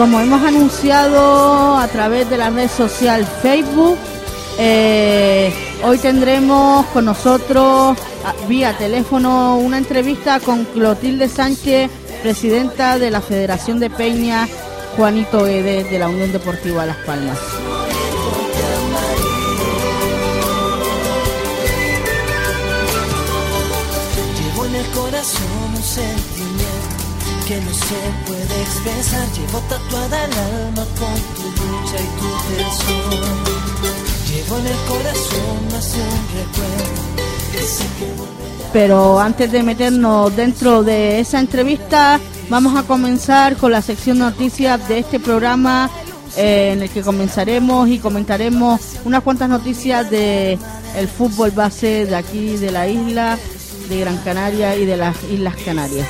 Como hemos anunciado a través de la red social Facebook, eh, hoy tendremos con nosotros vía teléfono una entrevista con Clotilde Sánchez, presidenta de la Federación de Peña, Juanito Edes de la Unión Deportiva Las Palmas. Que no se puede expresar. Llevo tatuada el alma con tu lucha y tu. Llevo en el corazón más recuerdo Pero antes de meternos dentro de esa entrevista, vamos a comenzar con la sección noticias de este programa eh, en el que comenzaremos y comentaremos unas cuantas noticias de el fútbol base de aquí de la isla de Gran Canaria y de las Islas Canarias.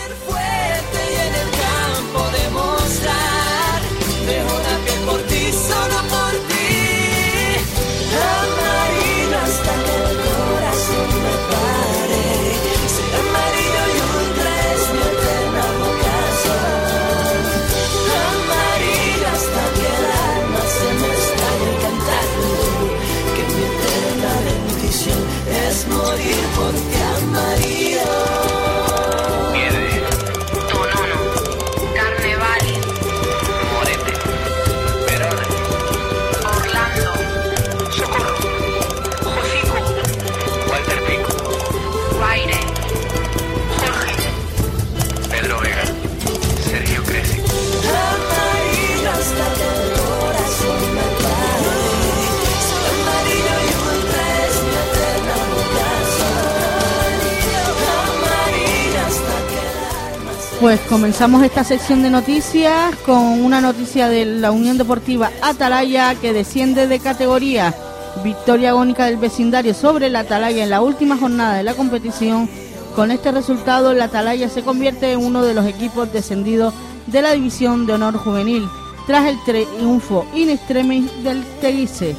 Pues comenzamos esta sección de noticias con una noticia de la Unión Deportiva Atalaya que desciende de categoría. Victoria agónica del vecindario sobre la Atalaya en la última jornada de la competición. Con este resultado, la Atalaya se convierte en uno de los equipos descendidos de la División de Honor Juvenil, tras el triunfo in extremis del Teguise.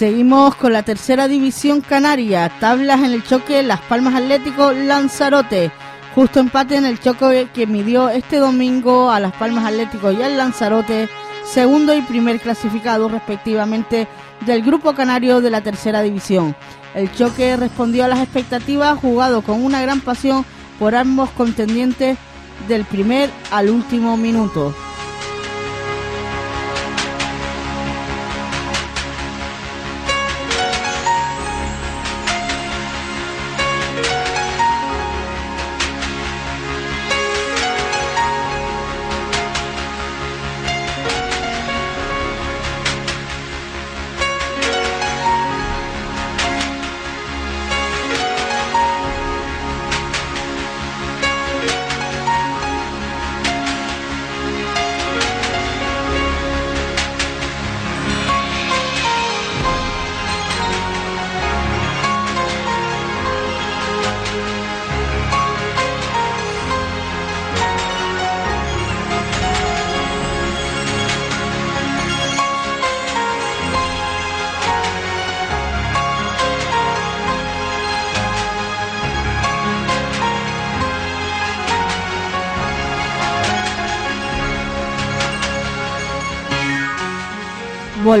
Seguimos con la tercera división canaria. Tablas en el choque Las Palmas Atlético Lanzarote. Justo empate en el choque que midió este domingo a Las Palmas Atlético y al Lanzarote, segundo y primer clasificado respectivamente del grupo canario de la tercera división. El choque respondió a las expectativas, jugado con una gran pasión por ambos contendientes del primer al último minuto.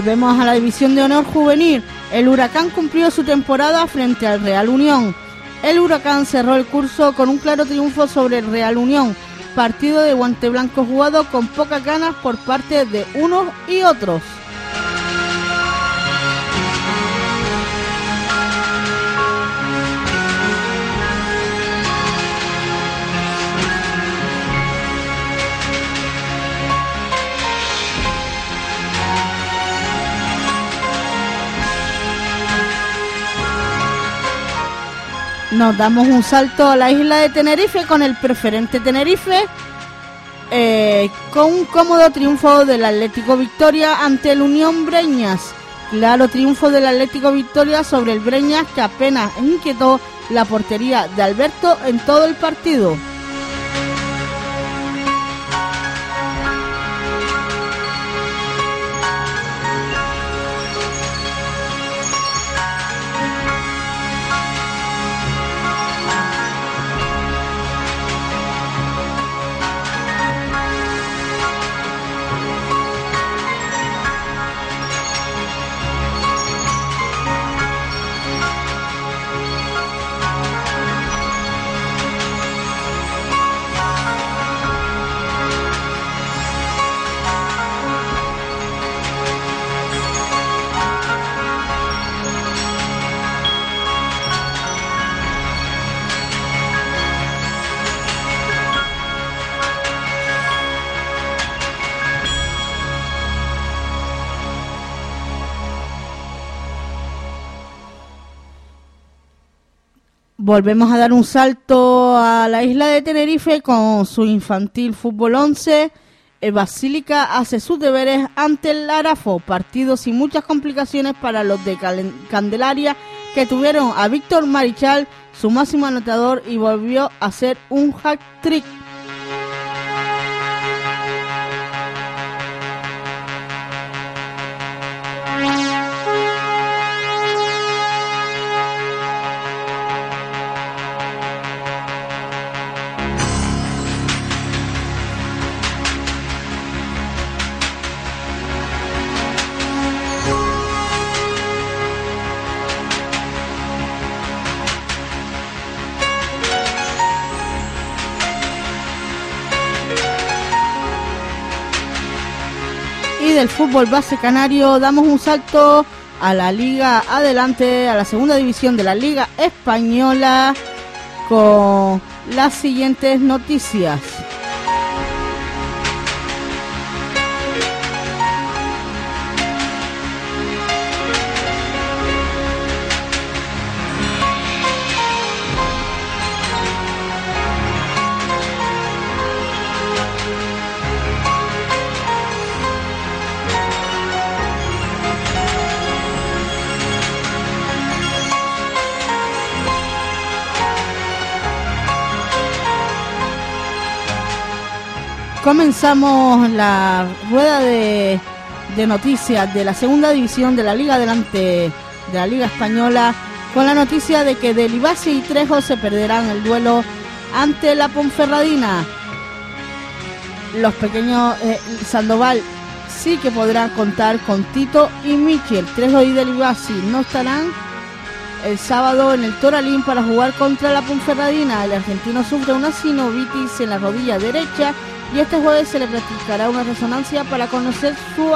Volvemos a la división de honor juvenil. El Huracán cumplió su temporada frente al Real Unión. El Huracán cerró el curso con un claro triunfo sobre el Real Unión, partido de guante blanco jugado con pocas ganas por parte de unos y otros. Nos damos un salto a la isla de Tenerife con el preferente Tenerife, eh, con un cómodo triunfo del Atlético Victoria ante el Unión Breñas. Claro triunfo del Atlético Victoria sobre el Breñas que apenas inquietó la portería de Alberto en todo el partido. Volvemos a dar un salto a la isla de Tenerife con su infantil fútbol 11. El Basílica hace sus deberes ante el Arafo, partido sin muchas complicaciones para los de Candelaria que tuvieron a Víctor Marichal, su máximo anotador, y volvió a hacer un hack trick fútbol base canario damos un salto a la liga adelante, a la segunda división de la liga española con las siguientes noticias. Comenzamos la rueda de, noticias de la segunda división de la Liga Adelante de la Liga Española con la noticia de que Delibasi y Trejo se perderán el duelo ante la Ponferradina. Los pequeños eh, Sandoval sí que podrán contar con Tito y Michel. Trejo y Delibasi no estarán el sábado en el Toralín para jugar contra la Ponferradina. El argentino sufre una sinovitis en la rodilla derecha y este jueves se le practicará una resonancia para conocer su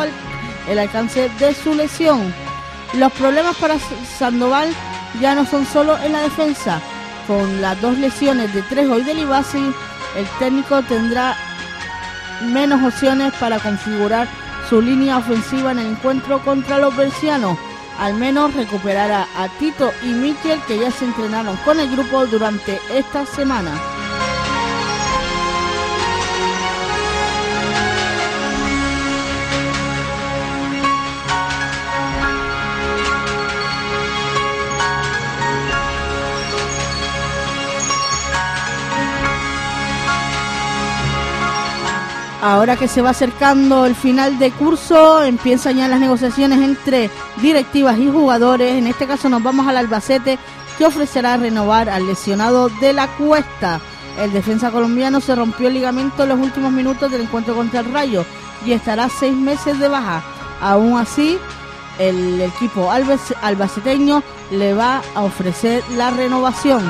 el alcance de su lesión. Los problemas para Sandoval ya no son solo en la defensa. Con las dos lesiones de Trejo y de Libasi, el técnico tendrá menos opciones para configurar su línea ofensiva en el encuentro contra los bercianos. Al menos recuperará a Tito y Michel que ya se entrenaron con el grupo durante esta semana. Ahora que se va acercando el final de curso, empiezan ya las negociaciones entre directivas y jugadores. En este caso nos vamos al Albacete, que ofrecerá renovar al lesionado de la cuesta. El defensa colombiano se rompió el ligamento en los últimos minutos del encuentro contra el Rayo y estará seis meses de baja. Aún así, el equipo albaceteño le va a ofrecer la renovación.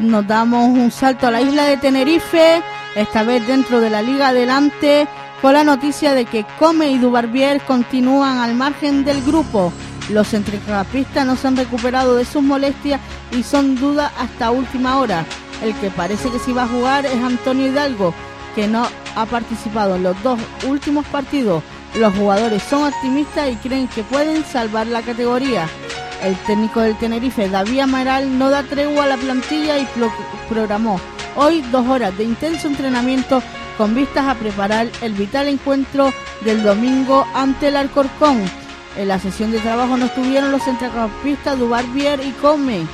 Nos damos un salto a la isla de Tenerife, esta vez dentro de la Liga Adelante, con la noticia de que Come y Dubarbier continúan al margen del grupo. Los centrocampistas no se han recuperado de sus molestias y son dudas hasta última hora. El que parece que sí va a jugar es Antonio Hidalgo, que no ha participado en los dos últimos partidos. Los jugadores son optimistas y creen que pueden salvar la categoría. El técnico del Tenerife, David Amaral, no da tregua a la plantilla y programó hoy dos horas de intenso entrenamiento con vistas a preparar el vital encuentro del domingo ante el Alcorcón. En la sesión de trabajo no estuvieron los centrocampistas Dubarbier y Come,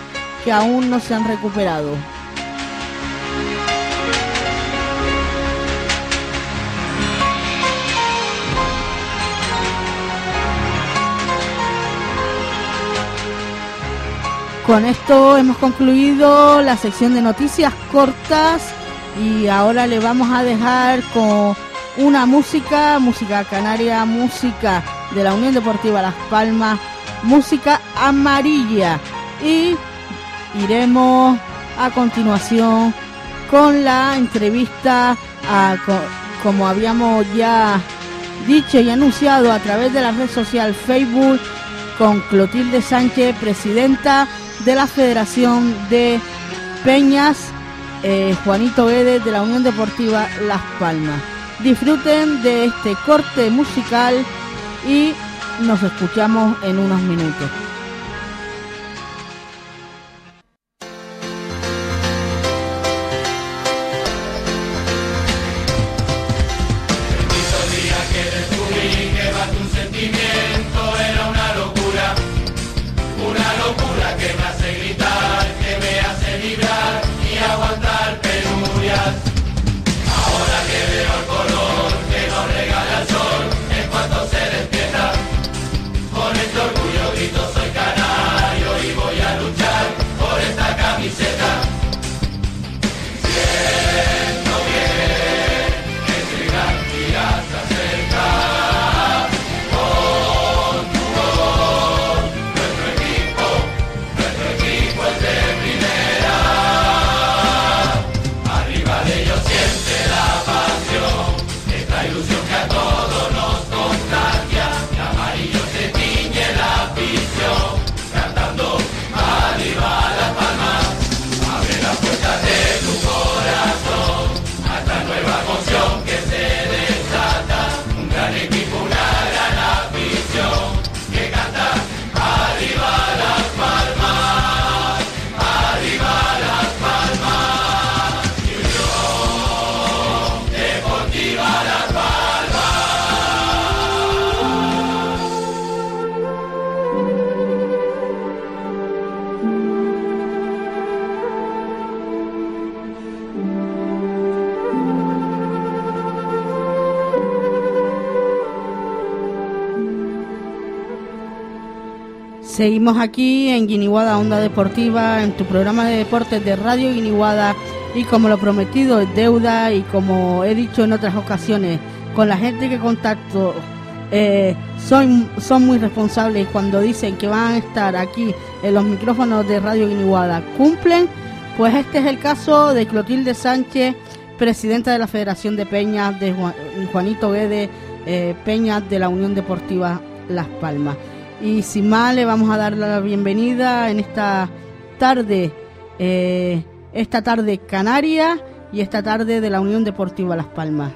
que aún no se han recuperado. Con esto hemos concluido la sección de noticias cortas y ahora le vamos a dejar con una música, música canaria, música de la Unión Deportiva Las Palmas, música amarilla. Y iremos a continuación con la entrevista a, como habíamos ya dicho y anunciado a través de la red social Facebook con Clotilde Sánchez, presidenta de la Federación de Peñas, eh, Juanito Guedes de la Unión Deportiva Las Palmas. Disfruten de este corte musical y nos escuchamos en unos minutos. Seguimos aquí en Guiniguada Onda Deportiva, en tu programa de deportes de Radio Guiniguada. Y como lo prometido es deuda y como he dicho en otras ocasiones, con la gente que contacto eh, son, son muy responsables cuando dicen que van a estar aquí en los micrófonos de Radio Guiniguada, cumplen, pues este es el caso de Clotilde Sánchez, presidenta de la Federación de Peñas, de Juanito Guedes, eh, Peñas de la Unión Deportiva Las Palmas. Y sin más, le vamos a dar la bienvenida en esta tarde, eh, esta tarde canaria y esta tarde de la Unión Deportiva Las Palmas.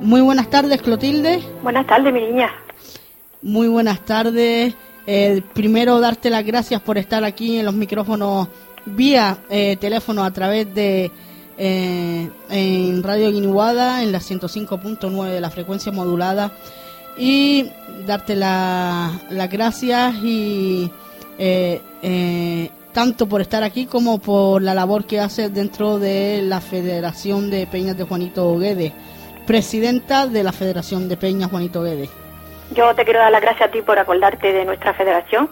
Muy buenas tardes, Clotilde. Buenas tardes, mi niña. Muy buenas tardes. Eh, primero, darte las gracias por estar aquí en los micrófonos vía eh, teléfono a través de en Radio Guiniguada en la 105.9 de la frecuencia modulada y darte las gracias y eh, tanto por estar aquí como por la labor que haces dentro de la Federación de Peñas de Juanito Guedes, presidenta de la Federación de Peñas Juanito Guedes. Yo te quiero dar las gracias a ti por acordarte de nuestra federación,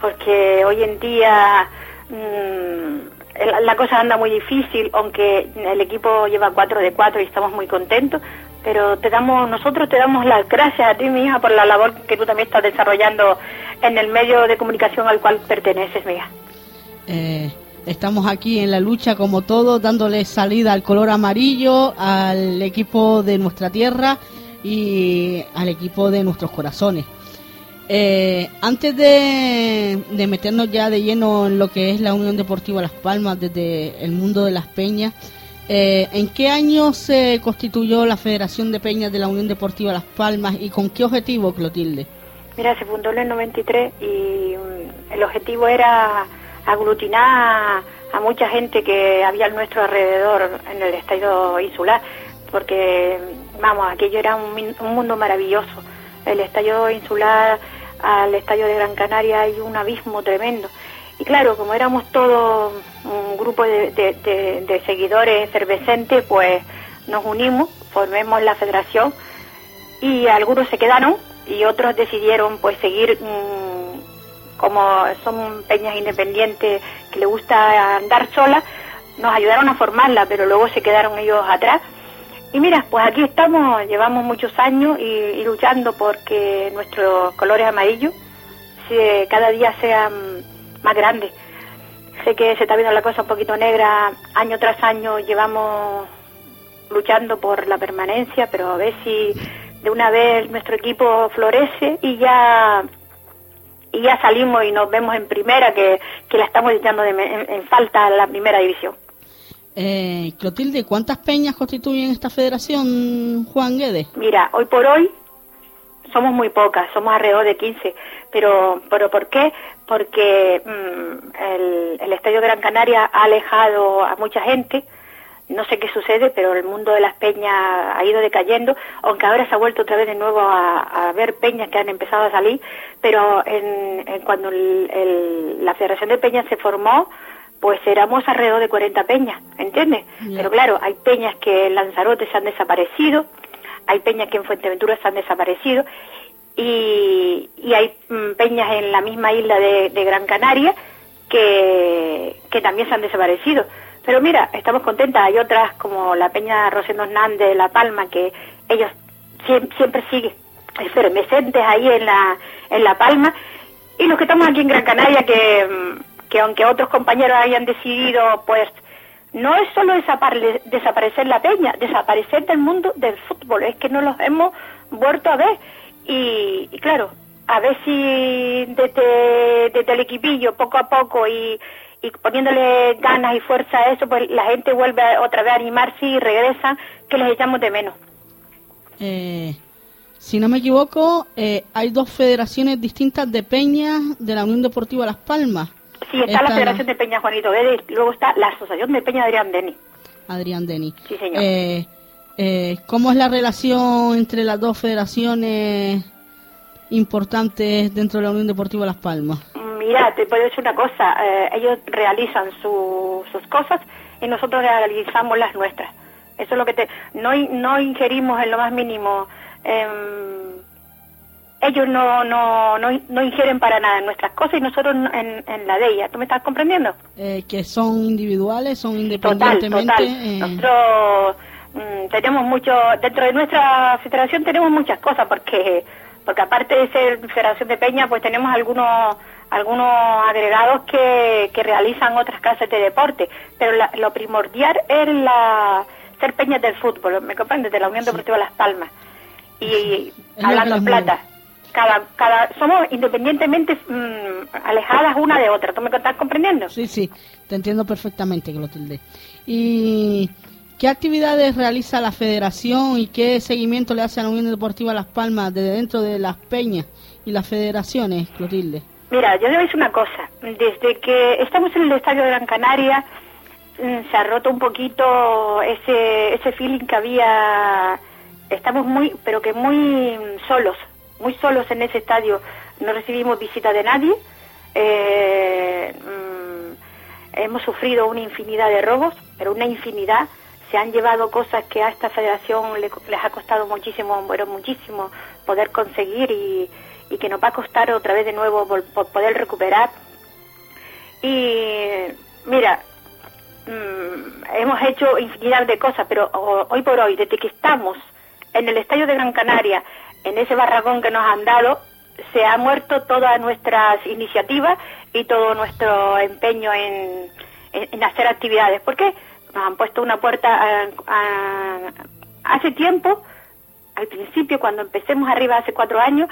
porque hoy en día mm, la cosa anda muy difícil, aunque el equipo lleva 4 de 4 y estamos muy contentos, pero te damos, nosotros te damos las gracias a ti, mi hija, por la labor que tú también estás desarrollando en el medio de comunicación al cual perteneces, mi hija. Eh, estamos aquí en la lucha como todos, dándole salida al color amarillo, al equipo de nuestra tierra y al equipo de nuestros corazones. Eh, antes de, meternos ya de lleno en lo que es la Unión Deportiva Las Palmas desde el mundo de las peñas, eh, ¿en qué año se constituyó la Federación de Peñas de la Unión Deportiva Las Palmas y con qué objetivo, Clotilde? Mira, se fundó en el 93 y mm, el objetivo era aglutinar a, mucha gente que había a nuestro alrededor en el estadio insular, porque, vamos, aquello era un, mundo maravilloso. El estadio insular al estadio de Gran Canaria hay un abismo tremendo. Y claro, como éramos todos un grupo de, seguidores efervescentes, pues nos unimos, formemos la federación y algunos se quedaron y otros decidieron pues seguir mm, como son peñas independientes que le gusta andar sola, nos ayudaron a formarla, pero luego se quedaron ellos atrás. Y mira, pues aquí estamos, llevamos muchos años y, luchando porque nuestros colores amarillos cada día sean más grandes. Sé que se está viendo la cosa un poquito negra, año tras año llevamos luchando por la permanencia, pero a ver si de una vez nuestro equipo florece y ya y ya salimos y nos vemos en primera, que, la estamos echando de, en, falta la primera división. Eh, Clotilde, ¿cuántas peñas constituyen esta federación, Juan Guedes? Mira, hoy por hoy somos muy pocas, somos alrededor de 15, pero, pero ¿por qué? Porque mm, el, el Estadio Gran Canaria ha alejado a mucha gente, no sé qué sucede, pero el mundo de las peñas ha ido decayendo, aunque ahora se ha vuelto otra vez de nuevo a, ver peñas que han empezado a salir, pero en, cuando la Federación de Peñas se formó, pues éramos alrededor de 40 peñas, ¿entiendes? Pero claro, hay peñas que en Lanzarote se han desaparecido, hay peñas que en Fuerteventura se han desaparecido, y, hay mm, peñas en la misma isla de, Gran Canaria que, que también se han desaparecido. Pero mira, estamos contentas. Hay otras como la Peña Rosendo Hernández de La Palma que ellos siempre, siguen efervescentes ahí en la, en La Palma. Y los que estamos aquí en Gran Canaria que, que aunque otros compañeros hayan decidido, pues no es solo desaparecer la peña, desaparecer del mundo del fútbol, es que no los hemos vuelto a ver. Y, claro, a ver si desde, desde el equipillo, poco a poco, y, y poniéndole ganas y fuerza a eso, pues la gente vuelve otra vez a animarse y regresa, que les echamos de menos. Eh, si no me equivoco, eh, hay dos federaciones distintas de peñas de la Unión Deportiva Las Palmas. Sí, está, la Federación de Peñas Juanito Guedes luego está la Asociación de Peña Adrián Deni. Adrián Deni. Sí, señor. Eh, eh, ¿Cómo es la relación entre las dos federaciones importantes dentro de la Unión Deportiva Las Palmas? Mira, te puedo decir una cosa, eh, ellos realizan sus cosas y nosotros realizamos las nuestras. Eso es lo que te... No, no ingerimos en lo más mínimo. Em, ellos no, no, no, no, ingieren para nada en nuestras cosas y nosotros en, en la de ellas. ¿Tú me estás comprendiendo? Eh, que son individuales, son independientemente. Total, total. Eh. Nosotros mm, tenemos mucho, dentro de nuestra federación tenemos muchas cosas porque porque aparte de ser federación de peña, pues tenemos algunos algunos agregados que, que realizan otras clases de deporte, pero lo primordial es la ser peñas del fútbol, ¿me comprendes? De la Unión Deportiva Las Palmas. Y hablando plata, cada, cada, somos independientemente mm, alejadas una de otra, ¿tú me estás comprendiendo? Sí, sí, te entiendo perfectamente, Clotilde. ¿Y qué actividades realiza la federación y qué seguimiento le hace a la Unión Deportiva Las Palmas desde dentro de las peñas y las federaciones, Clotilde? Mira, yo debo decir una cosa. Desde que estamos en el Estadio de Gran Canaria, mm, se ha roto un poquito ese, ese feeling que había. Estamos muy, pero que muy solos, muy solos en ese estadio. No recibimos visita de nadie. Eh, mm, hemos sufrido una infinidad de robos, pero una infinidad. Se han llevado cosas que a esta federación le- les ha costado muchísimo, bueno, muchísimo poder conseguir y, y que nos va a costar otra vez de nuevo vol- po- poder recuperar. Y mira, mm, hemos hecho infinidad de cosas, pero hoy por hoy, desde que estamos en el Estadio de Gran Canaria, en ese barragón que nos han dado, se ha muerto todas nuestras iniciativas y todo nuestro empeño en, hacer actividades. ¿Por qué? Nos han puesto una puerta hace tiempo, al principio, cuando empecemos arriba hace cuatro años,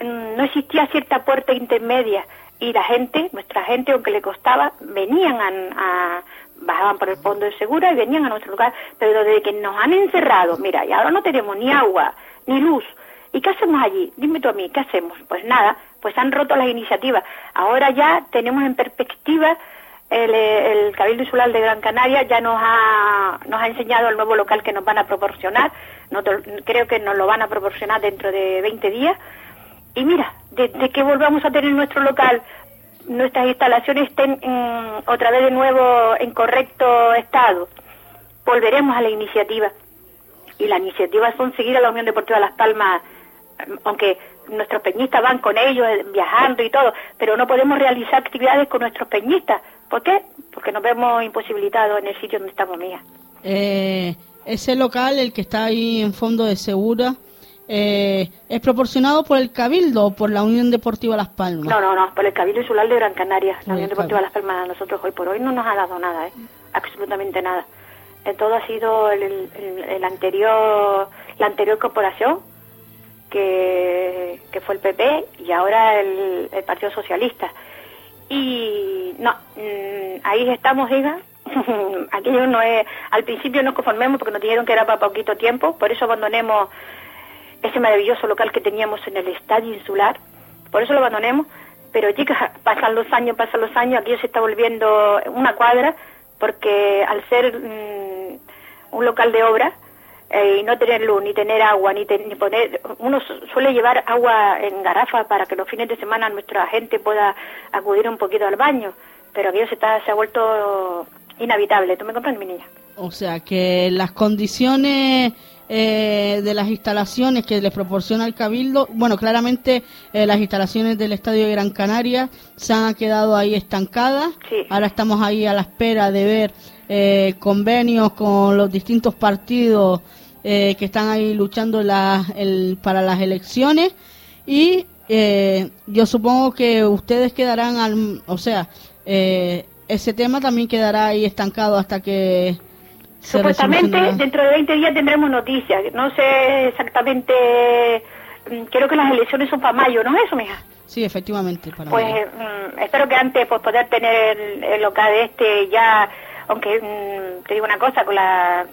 mm, no existía cierta puerta intermedia y la gente, nuestra gente, aunque le costaba, venían a- bajaban por el fondo de segura y venían a nuestro lugar, pero desde que nos han encerrado, mira, y ahora no tenemos ni agua, ni luz, ¿y qué hacemos allí? Dime tú a mí, ¿qué hacemos? Pues nada, pues han roto las iniciativas. Ahora ya tenemos en perspectiva el, Cabildo Insular de Gran Canaria ya nos ha, nos ha enseñado el nuevo local que nos van a proporcionar. Nosotros, creo que nos lo van a proporcionar dentro de 20 días. Y mira, desde que volvamos a tener nuestro local, nuestras instalaciones estén otra vez de nuevo en correcto estado, volveremos a la iniciativa. Y la iniciativa son seguir a la Unión Deportiva Las Palmas, aunque nuestros peñistas van con ellos eh, viajando y todo, pero no podemos realizar actividades con nuestros peñistas. ¿Por qué? Porque nos vemos imposibilitados en el sitio donde estamos, mía. Eh, ese local, el que está ahí en fondo de Segura, eh, ¿es proporcionado por el Cabildo o por la Unión Deportiva Las Palmas? No, no, no, por el Cabildo Insular de Gran Canaria. La Unión Deportiva. Las Palmas a nosotros hoy por hoy no nos ha dado nada, ¿eh? absolutamente nada. En todo ha sido el, el- el anterior, la anterior corporación, que, fue el PP, y ahora el, el Partido Socialista. Y no, mm, ahí estamos, diga. Aquello no es, al principio no conformemos porque nos dijeron que era para poquito tiempo, por eso abandonemos ese maravilloso local que teníamos en el estadio insular, por eso lo abandonemos, pero chicas, pasan los años, pasan los años, aquí se está volviendo una cuadra, porque al ser mm, un local de obra eh, y no tener luz, ni tener agua, ni, te- ni poner, uno su- suele llevar agua en garrafa para que los fines de semana nuestra gente pueda acudir un poquito al baño, pero aquello se, está, se ha vuelto inhabitable, ¿tú me comprendes, mi niña? O sea, que las condiciones eh, de las instalaciones que les proporciona el Cabildo, bueno, claramente eh, las instalaciones del Estadio de Gran Canaria se han quedado ahí estancadas. Sí. Ahora estamos ahí a la espera de ver eh, convenios con los distintos partidos eh, que están ahí luchando la- el- para las elecciones y eh, yo supongo que ustedes quedarán, al, o sea, eh, ese tema también quedará ahí estancado hasta que se Supuestamente dentro de 20 días tendremos noticias. No sé exactamente, mm, creo que las elecciones son para mayo, ¿no es eso, mija? Sí, efectivamente. Para Pues mm, espero que antes pues poder tener el, el local este ya, aunque mm, te digo una cosa, con la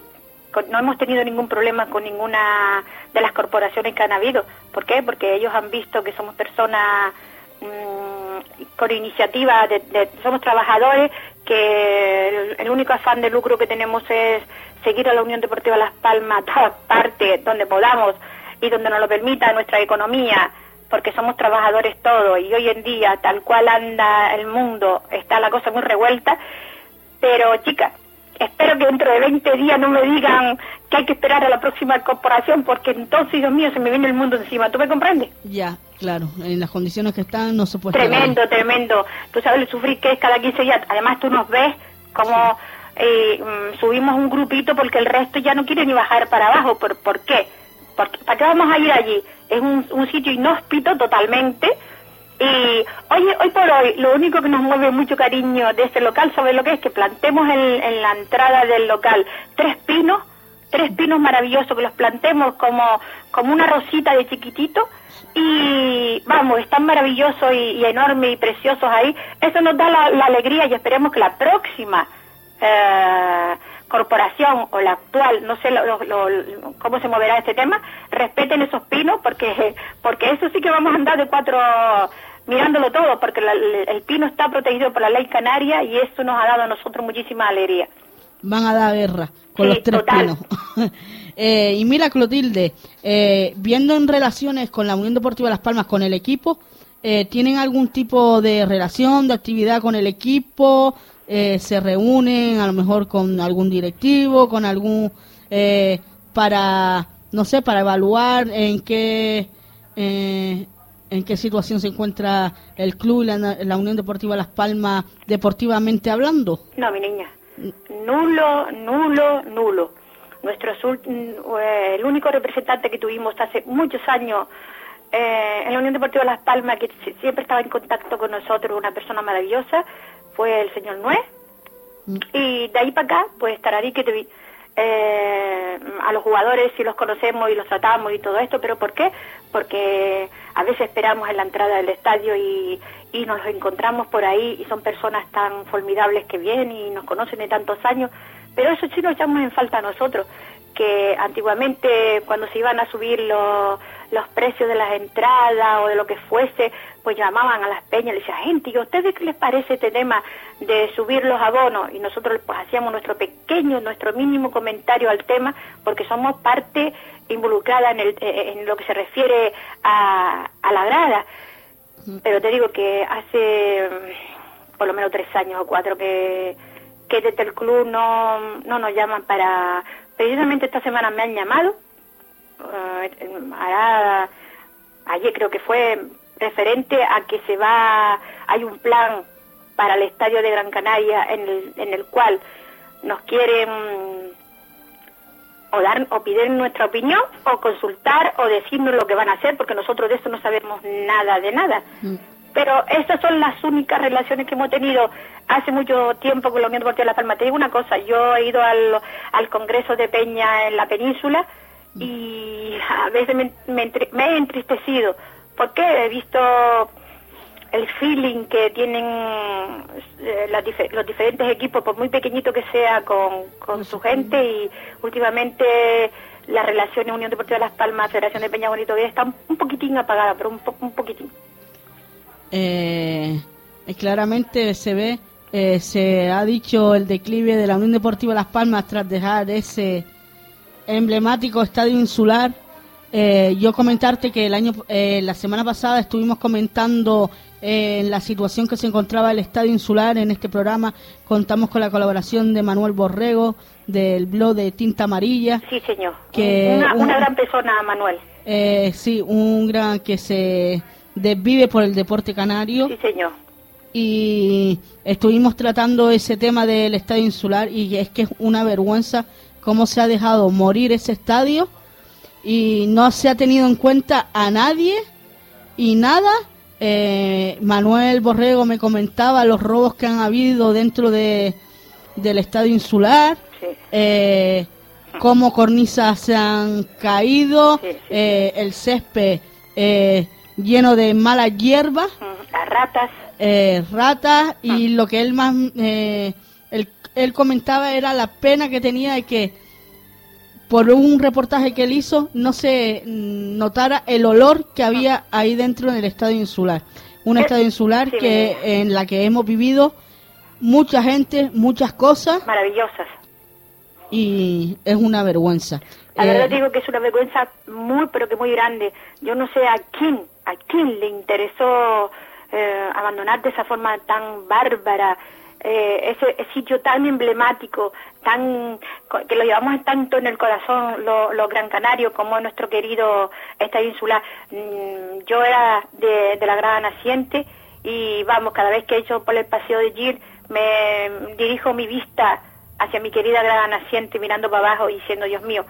con- no hemos tenido ningún problema con ninguna de las corporaciones que han habido. ¿Por qué? Porque ellos han visto que somos personas mm, con iniciativa, de, de- somos trabajadores, que el, único afán de lucro que tenemos es seguir a la Unión Deportiva Las Palmas a todas partes donde podamos y donde nos lo permita nuestra economía, porque somos trabajadores todos y hoy en día, tal cual anda el mundo, está la cosa muy revuelta, pero chicas, espero que dentro de 20 días no me digan que hay que esperar a la próxima corporación, porque entonces, Dios mío, se me viene el mundo encima, ¿tú me comprendes? Ya, claro, en las condiciones que están no se puede. Tremendo, tremendo. Tú sabes el sufrir que es cada 15 días. Además, tú nos ves como eh, mm, subimos un grupito porque el resto ya no quiere ni bajar para abajo. ¿Por, por qué? Porque, ¿Para qué vamos a ir allí? Es un, un sitio inhóspito totalmente. Y oye, hoy por hoy, lo único que nos mueve mucho cariño de este local, ¿sabes lo que es? Que plantemos en, la entrada del local tres pinos, tres pinos maravillosos, que los plantemos como, como una rosita de chiquitito y vamos, están maravillosos y, y enormes y preciosos ahí. Eso nos da la, alegría y esperemos que la próxima eh, corporación o la actual, no sé lo- cómo se moverá este tema, respeten esos pinos porque porque eso sí que vamos a andar de cuatro mirándolo todo, porque el pino está protegido por la ley canaria y eso nos ha dado a nosotros muchísima alegría. Van a dar guerra con los tres pinos. Eh, y mira, Clotilde, eh, viendo en relaciones con la Unión Deportiva Las Palmas, con el equipo, eh, ¿tienen algún tipo de relación, de actividad con el equipo? ¿Se reúnen a lo mejor con algún directivo, con algún... para, no sé, para evaluar en qué... en qué situación se encuentra el club y la, Unión Deportiva Las Palmas deportivamente hablando? No, mi niña. Nulo, nulo, nulo nuestro eh, el único representante que tuvimos hace muchos años eh, en la Unión Deportiva Las Palmas, que siempre estaba en contacto con nosotros, una persona maravillosa, fue el señor Nuez. Mm. Y de ahí para acá, pues Tararí que te eh, a los jugadores si los conocemos y los tratamos y todo esto, pero ¿por qué? Porque a veces esperamos en la entrada del estadio y, y nos encontramos por ahí y son personas tan formidables que vienen y nos conocen de tantos años pero eso sí nos echamos en falta a nosotros, que antiguamente cuando se iban a subir los, los precios de las entradas o de lo que fuese, pues llamaban a las peñas y decían, gente, ¿y a ustedes qué les parece este tema de subir los abonos? Y nosotros pues hacíamos nuestro pequeño, nuestro mínimo comentario al tema, porque somos parte involucrada en, el, en lo que se refiere a, a la grada. Pero te digo que hace mm, por lo menos tres años o cuatro que que desde el club no, no nos llaman para... Precisamente esta semana me han llamado, uh, ayer creo que fue referente a que se va, hay un plan para el estadio de Gran Canaria en el, en el cual nos quieren o dar o piden nuestra opinión o consultar o decirnos lo que van a hacer porque nosotros de eso no sabemos nada de nada. Mm. Pero esas son las únicas relaciones que hemos tenido hace mucho tiempo con la Unión Deportiva de La Palma. Te digo una cosa, yo he ido al, al Congreso de Peña en la península y a veces me, me, he entristecido porque he visto el feeling que tienen eh, los diferentes equipos, por muy pequeñito que sea, con, con su gente y últimamente las relaciones Unión Deportiva de Las Palmas, Federación de Peña Bonito están un poquitín apagadas, pero un, un poquitín eh, claramente se ve, eh, se ha dicho el declive de la Unión Deportiva Las Palmas tras dejar ese emblemático estadio insular. Eh, yo comentarte que el año, eh, la semana pasada estuvimos comentando en la situación que se encontraba el estadio insular en este programa. Contamos con la colaboración de Manuel Borrego del blog de Tinta Amarilla. Sí, señor. Que una, una gran persona, Manuel. sí, un gran que se vive por el deporte canario. Sí, señor. Y estuvimos tratando ese tema del estadio insular y es que es una vergüenza cómo se ha dejado morir ese estadio y no se ha tenido en cuenta a nadie y nada. Eh, Manuel Borrego me comentaba los robos que han habido dentro de, del estadio insular, eh, cómo cornisas se han caído, eh, el césped eh, lleno de malas hierbas. Las ratas. Ratas y lo que él más, eh, él, comentaba era la pena que tenía de que por un reportaje que él hizo no se notara el olor que había ahí dentro en el estadio insular. Un estadio insular que en la que hemos vivido mucha gente, muchas cosas. Maravillosas. Y es una vergüenza. La verdad eh, digo que es una vergüenza muy, pero que muy grande. Yo no sé a quién ¿A quién le interesó eh, abandonar de esa forma tan bárbara eh, ese, sitio tan emblemático, tan que lo llevamos tanto en el corazón los Gran Canarios como nuestro querido estadio insular? Mm, yo era de, la Grada Naciente y vamos, cada vez que he hecho por el paseo de Gir me dirijo mi vista hacia mi querida Grada Naciente mirando para abajo y diciendo, Dios mío,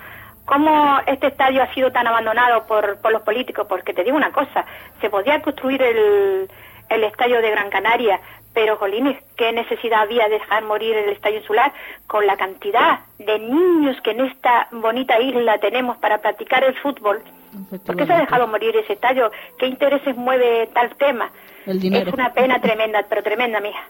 ¿Cómo este estadio ha sido tan abandonado por, por los políticos? Porque te digo una cosa, se podía construir el, el estadio de Gran Canaria, pero Jolines, ¿qué necesidad había de dejar morir el estadio insular con la cantidad de niños que en esta bonita isla tenemos para practicar el fútbol? ¿Por qué se ha dejado morir ese estadio? ¿Qué intereses mueve tal tema? El dinero. Es una pena tremenda, pero tremenda, mija.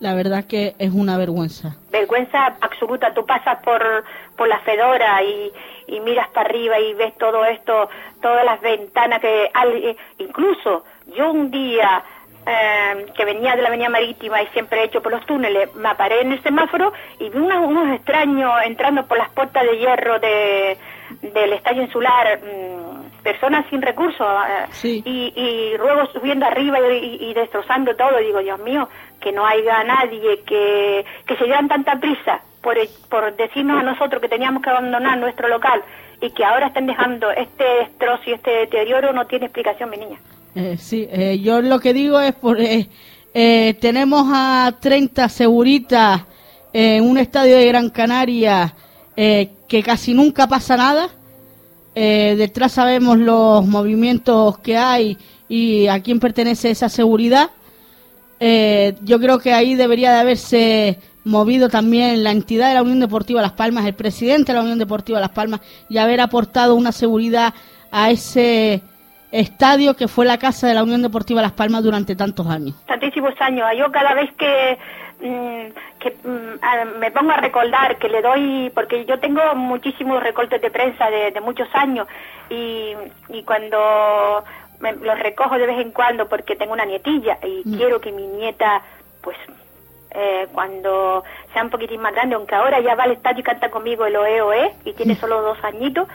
La verdad que es una vergüenza. Vergüenza absoluta. Tú pasas por, por la Fedora y, y miras para arriba y ves todo esto, todas las ventanas que... Incluso yo un día eh, que venía de la avenida marítima y siempre he hecho por los túneles, me paré en el semáforo y vi unos, unos extraños entrando por las puertas de hierro de, del estadio insular, mm, personas sin recursos Sí. y, y luego subiendo arriba y, y destrozando todo. Digo, Dios mío, que no haya nadie, que, que se llevan tanta prisa por, por decirnos a nosotros que teníamos que abandonar nuestro local y que ahora estén dejando este destrozo y este deterioro no tiene explicación, mi niña. Eh, sí, eh, yo lo que digo es, por, eh, eh, tenemos a 30 seguritas en un estadio de Gran Canaria que casi nunca pasa nada. Detrás sabemos los movimientos que hay y a quién pertenece esa seguridad. Yo creo que ahí debería de haberse movido también la entidad de la Unión Deportiva Las Palmas, el presidente de la Unión Deportiva Las Palmas, y haber aportado una seguridad a ese estadio que fue la casa de la Unión Deportiva Las Palmas durante tantos años. tantísimos años. Yo cada vez que, mm, que mm, a- me pongo a recordar, que le doy, porque yo tengo muchísimos recortes de prensa de, de muchos años y, y cuando me- los recojo de vez en cuando porque tengo una nietilla y Mm. quiero que mi nieta, pues, eh, cuando sea un poquitín más grande, aunque ahora ya va al estadio y canta conmigo el OE OE y tiene solo dos añitos,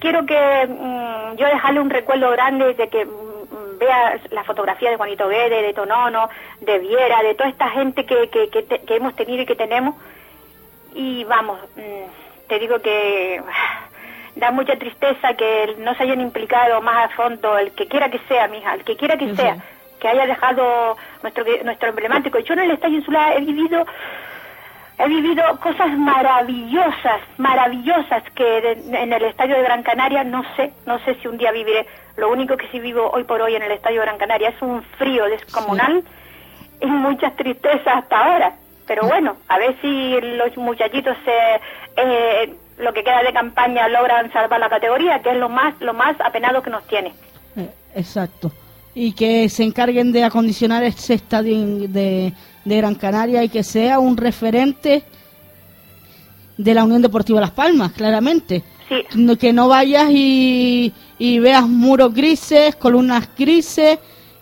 quiero que mm, yo dejarle un recuerdo grande de que mm, vea la fotografía de Juanito Guedes, de Tonono, de Viera, de toda esta gente que, que, que, te- que hemos tenido y que tenemos. Y vamos, mm, te digo que da mucha tristeza que no se hayan implicado más a fondo, el que quiera que sea, mija, el que quiera que Sí, sea, que haya dejado nuestro, nuestro emblemático. Yo en el Estadio Insular he vivido He vivido cosas maravillosas, maravillosas que en el estadio de Gran Canaria no sé, no sé si un día viviré. Lo único que sí vivo hoy por hoy en el estadio de Gran Canaria es un frío descomunal y muchas tristezas hasta ahora. Pero bueno, a ver si los muchachitos se, eh, lo que queda de campaña logran salvar la categoría, que es lo más, lo más apenado que nos tiene. Eh, exacto. Y que se encarguen de acondicionar ese estadio de, de Gran Canaria y que sea un referente de la Unión Deportiva Las Palmas, claramente. Sí, Que no vayas y, y veas muros grises, columnas grises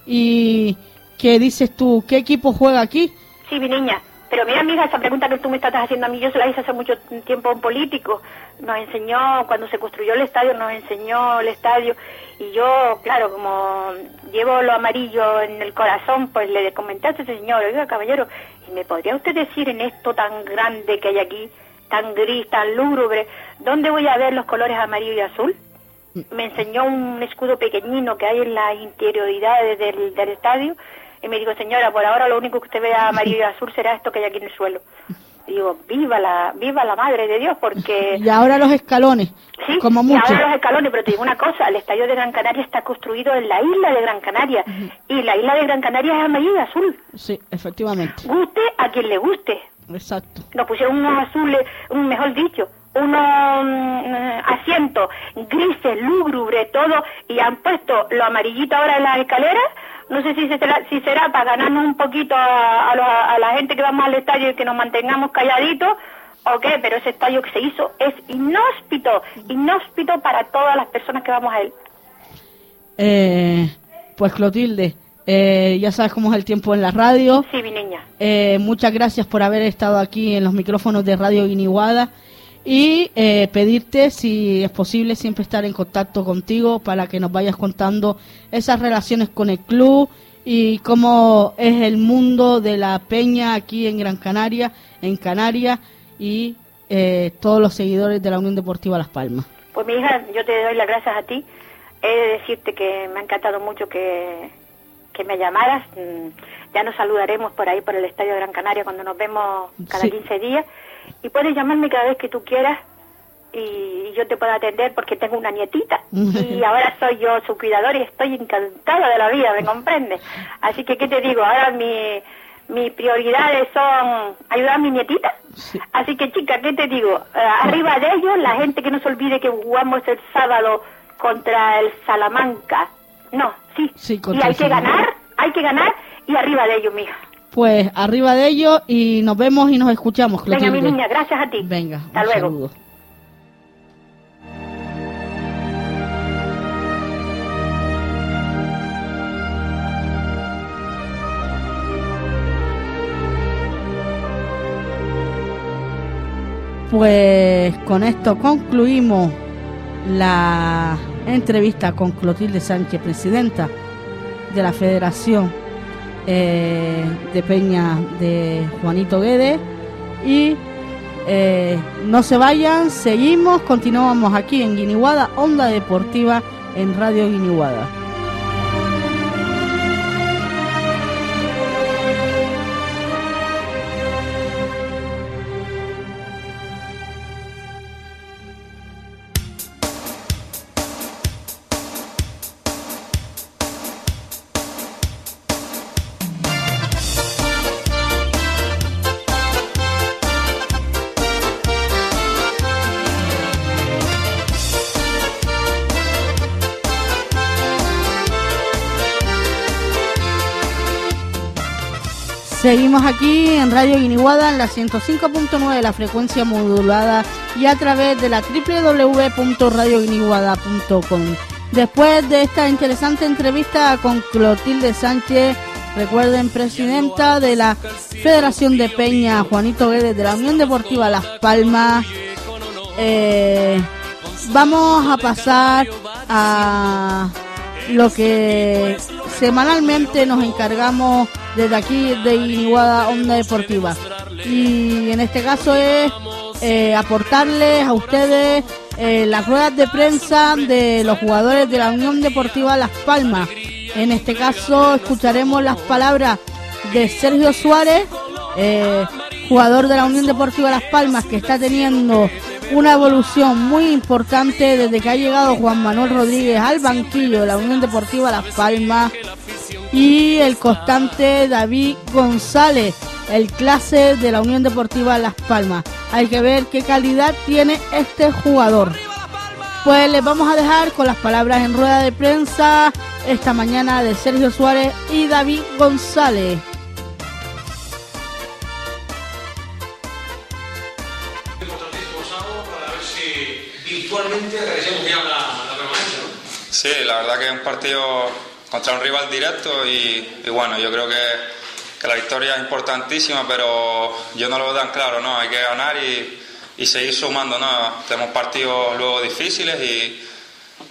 y que dices tú, ¿qué equipo juega aquí? Sí, mi niña. Pero mira, amiga, esa pregunta que tú me estás haciendo a mí, yo se la hice hace mucho tiempo a un político. Nos enseñó, cuando se construyó el estadio, nos enseñó el estadio. Y yo, claro, como llevo lo amarillo en el corazón, pues le comenté a ese señor, oiga, caballero, ¿y me podría usted decir en esto tan grande que hay aquí, tan gris, tan lúgubre, dónde voy a ver los colores amarillo y azul? me enseñó un escudo pequeñino que hay en las interioridades del, del estadio y me dijo, señora, por ahora lo único que usted vea amarillo y azul será esto que hay aquí en el suelo. Y digo, viva la, viva la madre de Dios, porque... Y ahora los escalones, Sí, como y mucho. ahora los escalones, pero te digo una cosa, el estadio de Gran Canaria está construido en la isla de Gran Canaria y la isla de Gran Canaria es amarillo y azul. Sí, efectivamente. Guste a quien le guste. Exacto. Nos pusieron unos azules, un mejor dicho, unos mm, asientos grises, lúgubre, todo, y han puesto lo amarillito ahora en las escaleras. No sé si será, si será para ganarnos un poquito a, a la- a la gente que vamos al estadio y que nos mantengamos calladitos o qué, pero ese estadio que se hizo es inhóspito, inhóspito para todas las personas que vamos a él. Eh, pues Clotilde, eh, ya sabes cómo es el tiempo en la radio. Sí, mi niña. Eh, muchas gracias por haber estado aquí en los micrófonos de Radio Guiniguada y eh, pedirte si es posible siempre estar en contacto contigo para que nos vayas contando esas relaciones con el club y cómo es el mundo de la peña aquí en Gran Canaria, en Canarias y eh, todos los seguidores de la Unión Deportiva Las Palmas. Pues mi hija, yo te doy las gracias a ti. He de decirte que me ha encantado mucho que, que me llamaras. Mm, Ya nos saludaremos por ahí, por el Estadio de Gran Canaria, cuando nos vemos cada Sí. 15 días. Y puedes llamarme cada vez que tú quieras y yo te puedo atender porque tengo una nietita. Y ahora soy yo su cuidador y estoy encantada de la vida, ¿me comprendes? Así que, ¿qué te digo? Ahora mi, mis prioridades son ayudar a mi nietita. Sí. Así que, chica, ¿qué te digo? Eh, arriba de ellos, la gente que no se olvide que jugamos el sábado contra el Salamanca. No, sí. Sí, y hay que ganar, hay que ganar y arriba de ellos, mija pues arriba de ello y nos vemos y nos escuchamos. Clotilde. Venga, mi niña, gracias a ti. Venga, hasta un luego. Saludo. Pues con esto concluimos la entrevista con Clotilde Sánchez, presidenta de la Federación eh, de Peña de Juanito Guedes. Y eh, no se vayan, seguimos, continuamos aquí en Guiniguada, Onda Deportiva en Radio Guiniguada. Seguimos aquí en Radio Guiniguada en la 105.9 de la frecuencia modulada y a través de la www.radioguiniguada.com. Después de esta interesante entrevista con Clotilde Sánchez, recuerden, presidenta de la Federación de Peña, Juanito Guedes, de la Unión Deportiva Las Palmas, eh, vamos a pasar a lo que semanalmente nos encargamos desde aquí de Iniguada Onda Deportiva. Y en este caso es eh, aportarles a ustedes eh, las ruedas de prensa de los jugadores de la Unión Deportiva Las Palmas. En este caso escucharemos las palabras de Sergio Suárez, eh, jugador de la Unión Deportiva Las Palmas, que está teniendo una evolución muy importante desde que ha llegado Juan Manuel Rodríguez al banquillo de la Unión Deportiva Las Palmas y el constante David González, el clase de la Unión Deportiva Las Palmas. Hay que ver qué calidad tiene este jugador. Pues les vamos a dejar con las palabras en rueda de prensa esta mañana de Sergio Suárez y David González. Sí, la verdad que es un partido contra un rival directo y, bueno, yo creo que, la victoria es importantísima, pero yo no lo veo tan claro, ¿no? Hay que ganar y, seguir sumando, ¿no? Tenemos partidos luego difíciles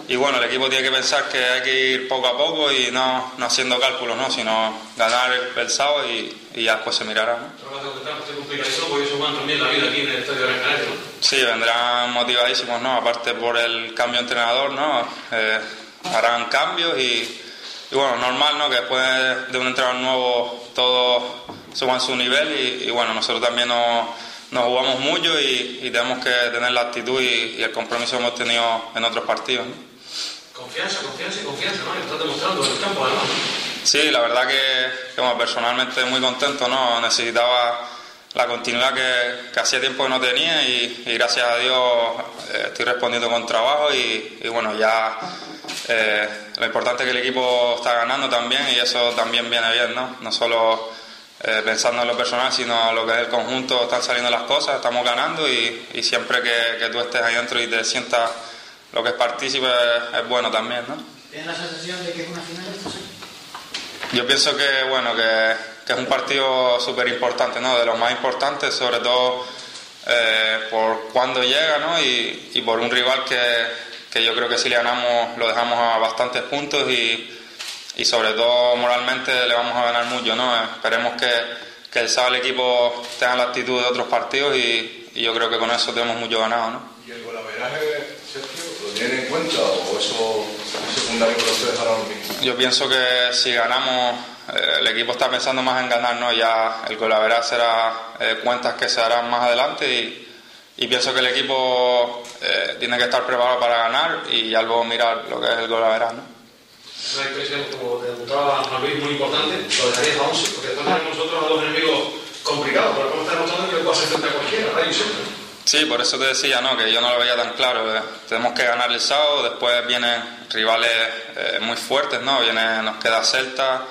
y, bueno, el equipo tiene que pensar que hay que ir poco a poco y no, haciendo cálculos, ¿no? Sino ganar el, sábado y, ya después se mirará, Sí, vendrán motivadísimos, ¿no? Aparte por el cambio de entrenador, ¿no? Eh, harán cambios y y bueno, normal, ¿no? Que después de un entrenador nuevo todos suban su nivel y, bueno, nosotros también nos, jugamos mucho y, tenemos que tener la actitud y, el compromiso que hemos tenido en otros partidos. Confianza, confianza y confianza, ¿no? Lo estás demostrando en el campo además. Sí, la verdad que, bueno, personalmente muy contento, ¿no? Necesitaba la continuidad que, hacía tiempo que no tenía y, gracias a Dios eh, estoy respondiendo con trabajo y, y bueno, ya eh, lo importante es que el equipo está ganando también y eso también viene bien, ¿no? No solo eh, pensando en lo personal, sino lo que es el conjunto, están saliendo las cosas, estamos ganando y, siempre que, tú estés ahí dentro y te sientas lo que es partícipe es, bueno también, ¿no? ¿Tienes la sensación de que es una final Yo pienso que, bueno, que, es un partido súper importante, ¿no? De los más importantes, sobre todo eh, por cuando llega, ¿no? y por un rival que, que yo creo que si le ganamos lo dejamos a bastantes puntos y, y sobre todo moralmente le vamos a ganar mucho, ¿no? Esperemos que, que el sábado el equipo tenga la actitud de otros partidos y, y, yo creo que con eso tenemos mucho ganado, ¿no? ¿Y el golaveraje, Sergio, lo tienen en cuenta o eso es secundario para ustedes ahora mismo? Yo pienso que si ganamos, el equipo está pensando más en ganar, ¿no? Ya el golaveraje será eh, cuentas que se harán más adelante y y pienso que el equipo eh, tiene que estar preparado para ganar y ya luego mirar lo que es el gol a verano. Una victoria, como te preguntaba Juan Luis, muy importante, lo dejarías a 11, porque después tenemos nosotros a dos enemigos complicados, pero como está demostrando que le puede hacer frente a cualquiera, siempre. Sí, por eso te decía, ¿no? que yo no lo veía tan claro. Eh. Tenemos que ganar el sábado, después vienen rivales eh, muy fuertes, ¿no? Viene, nos queda Celta,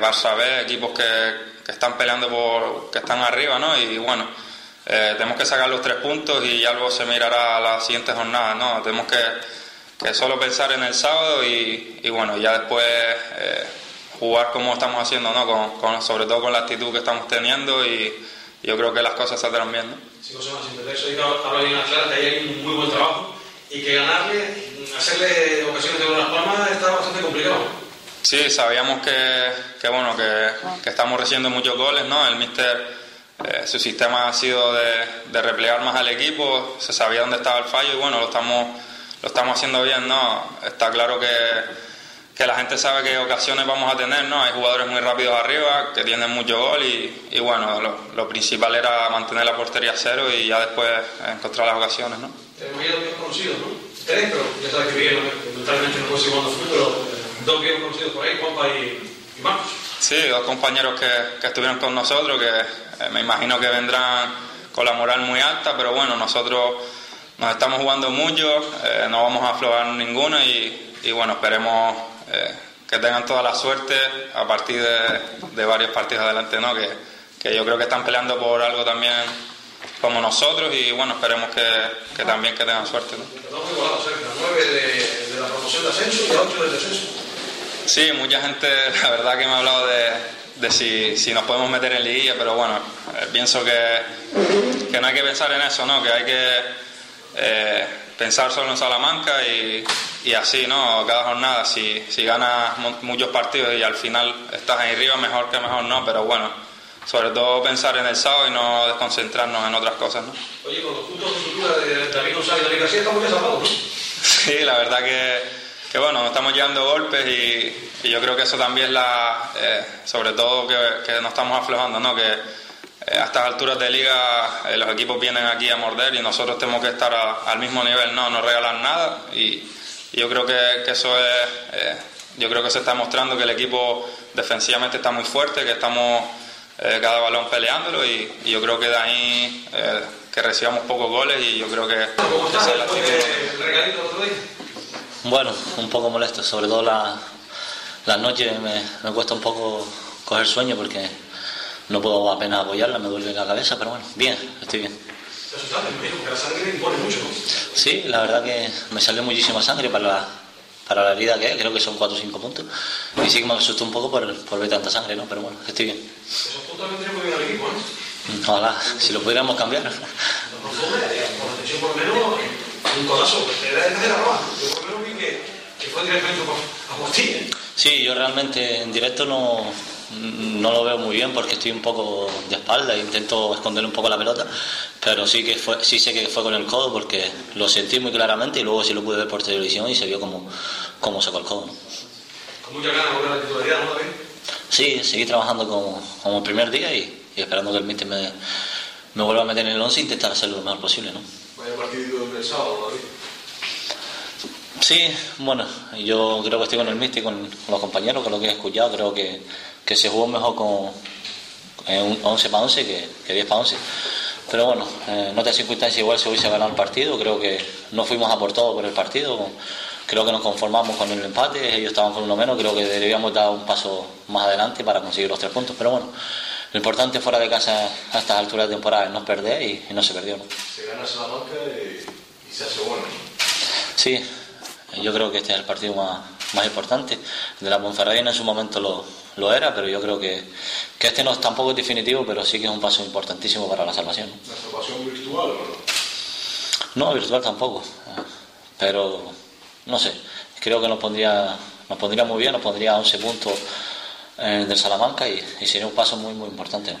Barça B, equipos que, que están peleando por, que están arriba, ¿no? Y bueno, eh, tenemos que sacar los tres puntos y ya luego se mirará la siguiente jornada, ¿no? Tenemos que, solo pensar en el sábado y, bueno, ya después eh, jugar como estamos haciendo, ¿no? Con, sobre todo con la actitud que estamos teniendo y yo creo que las cosas saldrán bien, ¿no? semanas sin perder. Eso que hablar bien a las claras, que hay un muy buen trabajo y que ganarle, hacerle ocasiones de buenas palmas está bastante complicado. Sí, sabíamos que, que bueno, que, que, estamos recibiendo muchos goles, ¿no? El míster, eh, su sistema ha sido de, de, replegar más al equipo, se sabía dónde estaba el fallo y bueno, lo estamos, lo estamos haciendo bien, ¿no? Está claro que, que la gente sabe qué ocasiones vamos a tener, ¿no? Hay jugadores muy rápidos arriba, que tienen mucho gol y, y bueno, lo, lo, principal era mantener la portería a cero y ya después encontrar las ocasiones, ¿no? Tenemos ya dos viejos conocidos, ¿no? Tres, pero ya sabes que bien, mentalmente no puedo seguir jugando fútbol, dos viejos conocidos por ahí, Juanpa y, y Marcos. Sí, dos compañeros que, que estuvieron con nosotros, que eh, me imagino que vendrán con la moral muy alta, pero bueno, nosotros nos estamos jugando mucho, eh, no vamos a aflojar ninguno y, y bueno, esperemos eh, que tengan toda la suerte a partir de, de varios partidos adelante, ¿no? Que, que, yo creo que están peleando por algo también como nosotros y bueno, esperemos que, que también que tengan suerte. ¿no? Estamos igualados, cerca, 9 de, de, la promoción de ascenso y 8 del descenso. Sí, mucha gente, la verdad que me ha hablado de, de si, si, nos podemos meter en liguilla, pero bueno, eh, pienso que, que, no hay que pensar en eso, ¿no? Que hay que eh, pensar solo en Salamanca y, y, así, ¿no? Cada jornada, si, si ganas muchos partidos y al final estás ahí arriba, mejor que mejor no, pero bueno, sobre todo pensar en el sábado y no desconcentrarnos en otras cosas, ¿no? Oye, con los puntos de de David González y David García estamos ya salvados, ¿no? Sí, la verdad que, que bueno, nos estamos llevando golpes y, y, yo creo que eso también la, eh, sobre todo que, que no estamos aflojando, ¿no? Que eh, a estas alturas de liga eh, los equipos vienen aquí a morder y nosotros tenemos que estar a, al mismo nivel, no, no regalar nada y, y yo creo que, que eso es, yo creo que se está mostrando que el equipo defensivamente está muy fuerte, que estamos cada balón peleándolo y, y, yo creo que de ahí que recibamos pocos goles y yo creo que... Bueno, un poco molesto, sobre todo las la noches me, me cuesta un poco coger sueño porque no puedo apenas apoyarla, me duele la cabeza, pero bueno, bien, estoy bien. Sí, la verdad que me salió muchísima sangre para la, para la herida que es, creo que son 4 o 5 puntos. Y sí que me asustó un poco por, por ver tanta sangre, ¿no? Pero bueno, estoy bien. Esos puntos vendrían muy bien al equipo, ¿eh? Ojalá, si lo pudiéramos cambiar. No, por menos, un codazo, de la roja. Yo por menos que, que fue directamente a Postilla. Sí, yo realmente en directo no, no lo veo muy bien porque estoy un poco de espalda e intento esconder un poco la pelota, pero sí que fue, sí sé que fue con el codo porque lo sentí muy claramente y luego sí lo pude ver por televisión y se vio como, como sacó el codo. Con mucha ganas volver a la titularidad, ¿no? Sí, seguí trabajando como, como el primer día y, y esperando que el míster me, me vuelva a meter en el 11 e intentar hacerlo lo mejor posible. ¿no? Vaya partido del sábado, David. Sí, bueno, yo creo que estoy con el y con los compañeros, con lo que he escuchado, creo que, que se jugó mejor con eh, 11 para 11 que, que 10 para 11. Pero bueno, eh, en otras circunstancias igual se hubiese ganado el partido, creo que no fuimos a por todo por el partido, creo que nos conformamos con el empate, ellos estaban con uno menos, creo que debíamos dar un paso más adelante para conseguir los tres puntos, pero bueno, lo importante fuera de casa a estas alturas de temporada es no perder y, y no se perdió. ¿no? Se gana Salamanca y, y se hace bueno. Sí, yo creo que este es el partido más, más importante. De la Ponferradina en su momento lo, lo era, pero yo creo que, que, este no es tampoco es definitivo, pero sí que es un paso importantísimo para la salvación. ¿La salvación virtual no? No, virtual tampoco, pero no sé, creo que nos pondría, nos pondría muy bien, nos pondría a 11 puntos eh, del Salamanca y, y, sería un paso muy, muy importante. ¿no?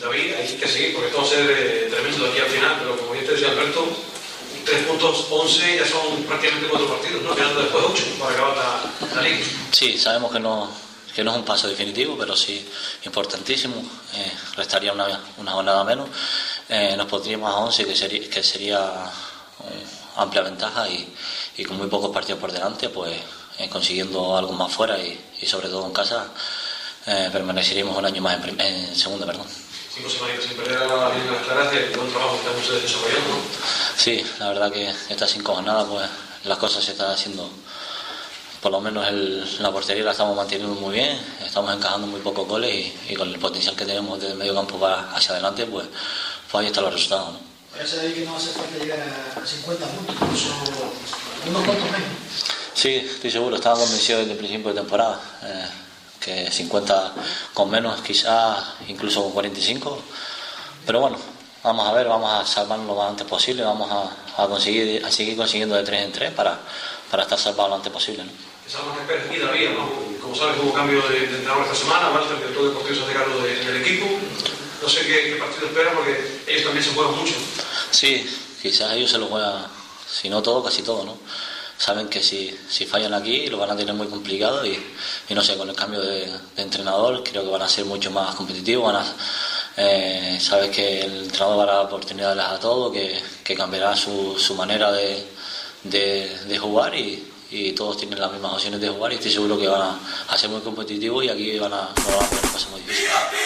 David, hay que seguir porque esto va a ser eh, tremendo de aquí al final, pero como bien te decía Alberto, 3 puntos 11 ya son prácticamente 4 partidos, ¿no? Quedando después 8 para acabar la, la liga. Sí, sabemos que no, que no es un paso definitivo, pero sí importantísimo. Eh, restaría una, una, jornada menos. Eh, nos pondríamos a 11, que sería, que sería eh, amplia ventaja y, y, con muy pocos partidos por delante, pues consiguiendo algo más fuera y, y, sobre todo en casa, permaneceríamos un año más en, en segunda, perdón cinco semanitas sin perder a la Virgen de las Claras y el buen trabajo que ustedes desarrollando. ¿no? Sí, la verdad que estas cinco jornadas pues las cosas se están haciendo, por lo menos el, la portería la estamos manteniendo muy bien, estamos encajando muy pocos goles y, y con el potencial que tenemos desde el medio campo para hacia adelante, pues, pues ahí están los resultados. ¿no? Parece ahí que no hace falta llegar a 50 puntos, incluso unos cuantos menos. Sí, estoy seguro, estaba convencido desde el principio de temporada. Eh, que 50 con menos, quizás incluso con 45. Pero bueno, vamos a ver, vamos a salvarnos lo más antes posible, vamos a, a conseguir a seguir consiguiendo de tres en tres para, para estar salvados lo antes posible. ¿no? En Pérez y David, ¿no? Como sabes, hubo cambio de, de entrenador esta semana, Walter, que todo deportivo se hace cargo de- del equipo. No sé qué, qué partido espera porque ellos también se juegan mucho. Sí, quizás ellos se lo juegan, si no todo, casi todo, ¿no? Saben que si, si fallan aquí lo van a tener muy complicado y, y no sé, con el cambio de, entrenador creo que van a ser mucho más competitivos, van a, eh, sabes que el entrenador va a dar oportunidades a todo, que, que cambiará su, su manera de, de, jugar y, y todos tienen las mismas opciones de jugar y estoy seguro que van a, ser muy competitivos y aquí van a, van a muy difíciles.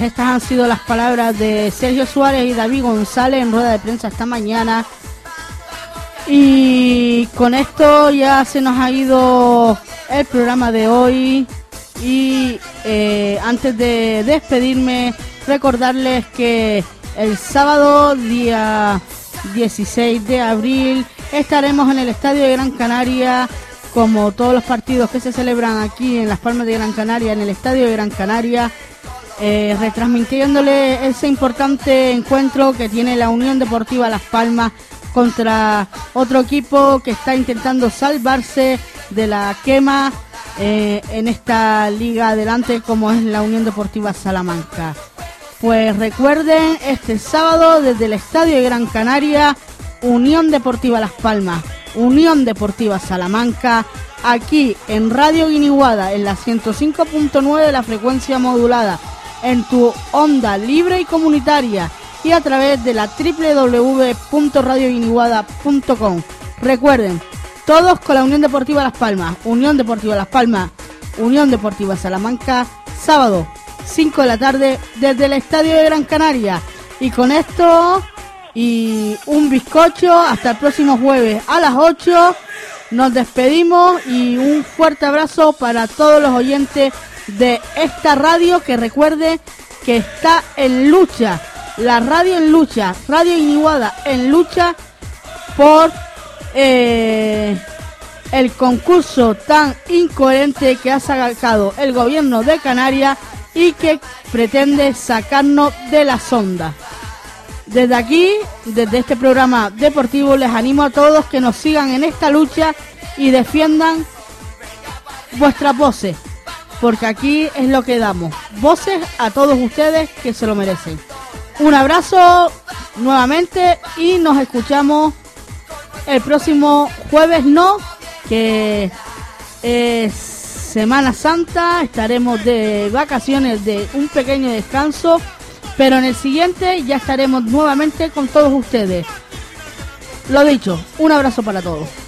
Estas han sido las palabras de Sergio Suárez y David González en rueda de prensa esta mañana. Y con esto ya se nos ha ido el programa de hoy. Y eh, antes de despedirme, recordarles que el sábado, día 16 de abril, estaremos en el Estadio de Gran Canaria, como todos los partidos que se celebran aquí en Las Palmas de Gran Canaria, en el Estadio de Gran Canaria eh, retransmitiéndole ese importante encuentro que tiene la Unión Deportiva Las Palmas contra otro equipo que está intentando salvarse de la quema eh, en esta liga adelante como es la Unión Deportiva Salamanca. Pues recuerden, este sábado desde el Estadio de Gran Canaria, Unión Deportiva Las Palmas, Unión Deportiva Salamanca, aquí en Radio Guiniguada, en la 105.9 de la frecuencia modulada, en tu onda libre y comunitaria y a través de la www.radioguiniguada.com. Recuerden, todos con la Unión Deportiva Las Palmas, Unión Deportiva Las Palmas, Unión Deportiva Salamanca, sábado 5 de la tarde desde el Estadio de Gran Canaria. Y con esto y un bizcocho hasta el próximo jueves a las 8. Nos despedimos y un fuerte abrazo para todos los oyentes de esta radio que recuerde que está en lucha, la radio en lucha, Radio Iniguada en lucha por eh, el concurso tan incoherente que ha sacado el gobierno de Canarias y que pretende sacarnos de la sonda. Desde aquí, desde este programa deportivo, les animo a todos que nos sigan en esta lucha y defiendan vuestras voces, porque aquí es lo que damos, voces a todos ustedes que se lo merecen. Un abrazo nuevamente y nos escuchamos el próximo jueves, no, que es Semana Santa, estaremos de vacaciones, de un pequeño descanso, pero en el siguiente ya estaremos nuevamente con todos ustedes. Lo dicho, un abrazo para todos.